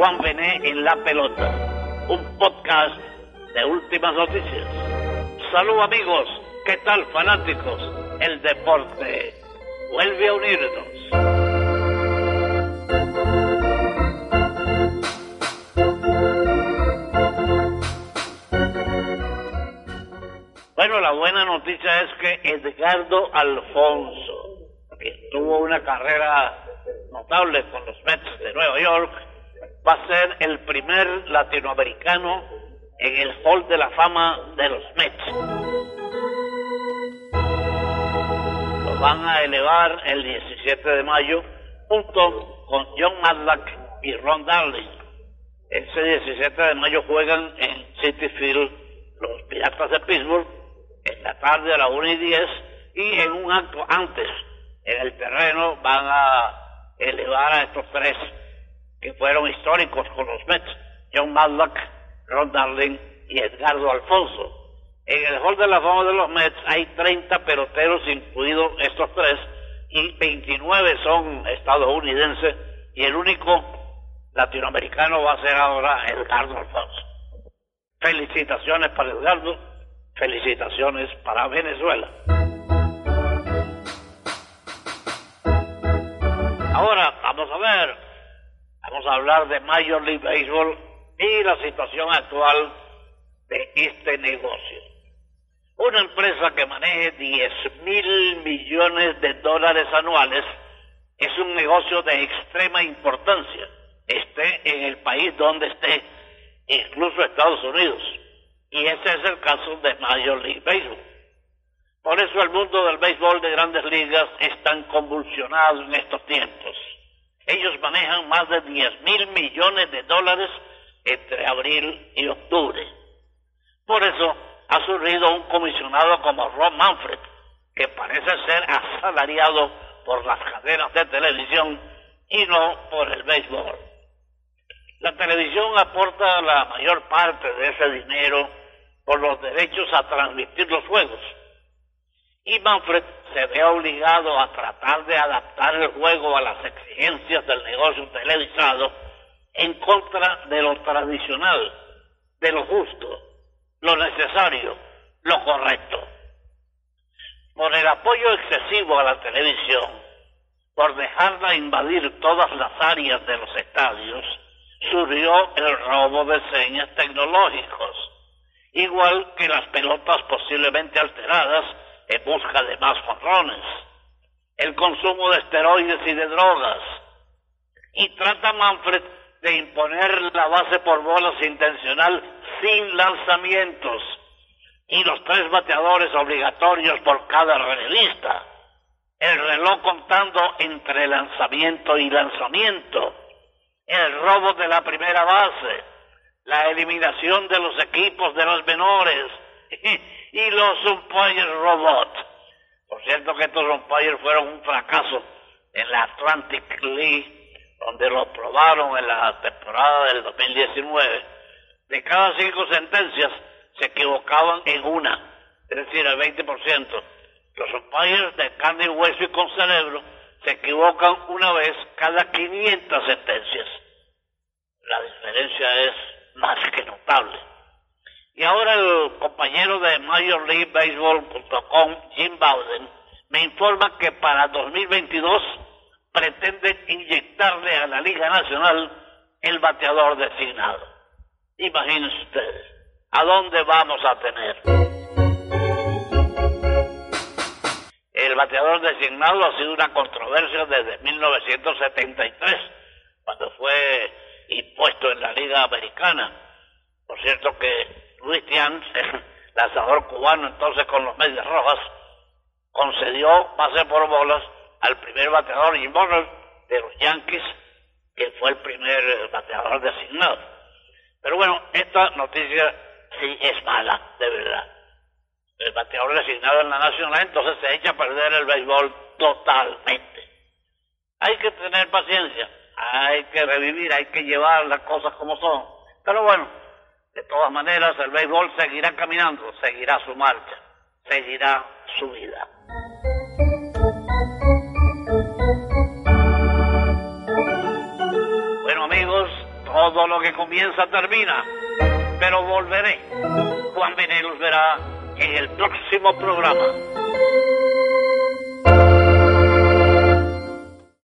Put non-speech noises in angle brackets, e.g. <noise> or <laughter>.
Juan Bené en La Pelota, un podcast de últimas noticias. Salud amigos, ¿qué tal fanáticos? El deporte vuelve a unirnos. Bueno, la buena noticia es que Edgardo Alfonso, que tuvo una carrera notable con los Mets de Nueva York, va a ser el primer latinoamericano en el Hall de la Fama de los Mets. Lo van a elevar el 17 de mayo junto con John Madlack y Ron Darling. Ese 17 de mayo juegan en City Field los Piratas de Pittsburgh en la tarde a las 1 y 10 y en un acto antes en el terreno van a elevar a estos tres que fueron históricos con los Mets, John Madlock, Ron Darling y Edgardo Alfonso. En el Hall de la Fama de los Mets hay 30 peloteros, incluidos estos tres, y 29 son estadounidenses, y el único latinoamericano va a ser ahora Edgardo Alfonso. Felicitaciones para Edgardo, felicitaciones para Venezuela. Ahora vamos a ver, hablar de Major League Baseball y la situación actual de este negocio. Una empresa que maneje 10 mil millones de dólares anuales es un negocio de extrema importancia, esté en el país donde esté, incluso Estados Unidos. Y ese es el caso de Major League Baseball. Por eso el mundo del béisbol de grandes ligas es tan convulsionado en estos tiempos. Ellos manejan más de 10 mil millones de dólares entre abril y octubre. Por eso ha surgido un comisionado como Ron Manfred, que parece ser asalariado por las cadenas de televisión y no por el béisbol. La televisión aporta la mayor parte de ese dinero por los derechos a transmitir los juegos. Y Manfred se ve obligado a tratar de adaptar el juego a las exigencias del negocio televisado en contra de lo tradicional, de lo justo, lo necesario, lo correcto. Por el apoyo excesivo a la televisión, por dejarla invadir todas las áreas de los estadios, surgió el robo de señas tecnológicos, igual que las pelotas posiblemente alteradas en busca de más jonrones, el consumo de esteroides y de drogas, y trata Manfred de imponer la base por bolas intencional sin lanzamientos. Y los tres bateadores obligatorios por cada relevista, el reloj contando entre lanzamiento y lanzamiento, el robo de la primera base, la eliminación de los equipos de los menores <laughs> y los umpires robot. Por cierto que estos umpires fueron un fracaso en la Atlantic League donde lo probaron en la temporada del 2019, de cada cinco sentencias se equivocaban en una, es decir, el 20%. Los umpires de carne y hueso y con cerebro se equivocan una vez cada 500 sentencias. La diferencia es más que notable. Y ahora el compañero de Major League Baseball.com, Jim Bowden, me informa que para 2022 pretenden inyectarle a la Liga Nacional el bateador designado. Imagínense ustedes, ¿a dónde vamos a tener? El bateador designado ha sido una controversia desde 1973, cuando fue impuesto en la Liga Americana. Por cierto que Luis Tian, <laughs> lanzador cubano entonces con los Medias Rojas, concedió pase por bolas al primer bateador Jim de los Yankees, que fue el primer bateador designado. Pero bueno, esta noticia sí es mala, de verdad. El bateador designado en la Nacional, entonces se echa a perder el béisbol totalmente. Hay que tener paciencia, hay que revivir, hay que llevar las cosas como son. Pero bueno, de todas maneras el béisbol seguirá caminando, seguirá su marcha, seguirá su vida. Todo lo que comienza termina. Pero volveré. Juan Venelos verá en el próximo programa.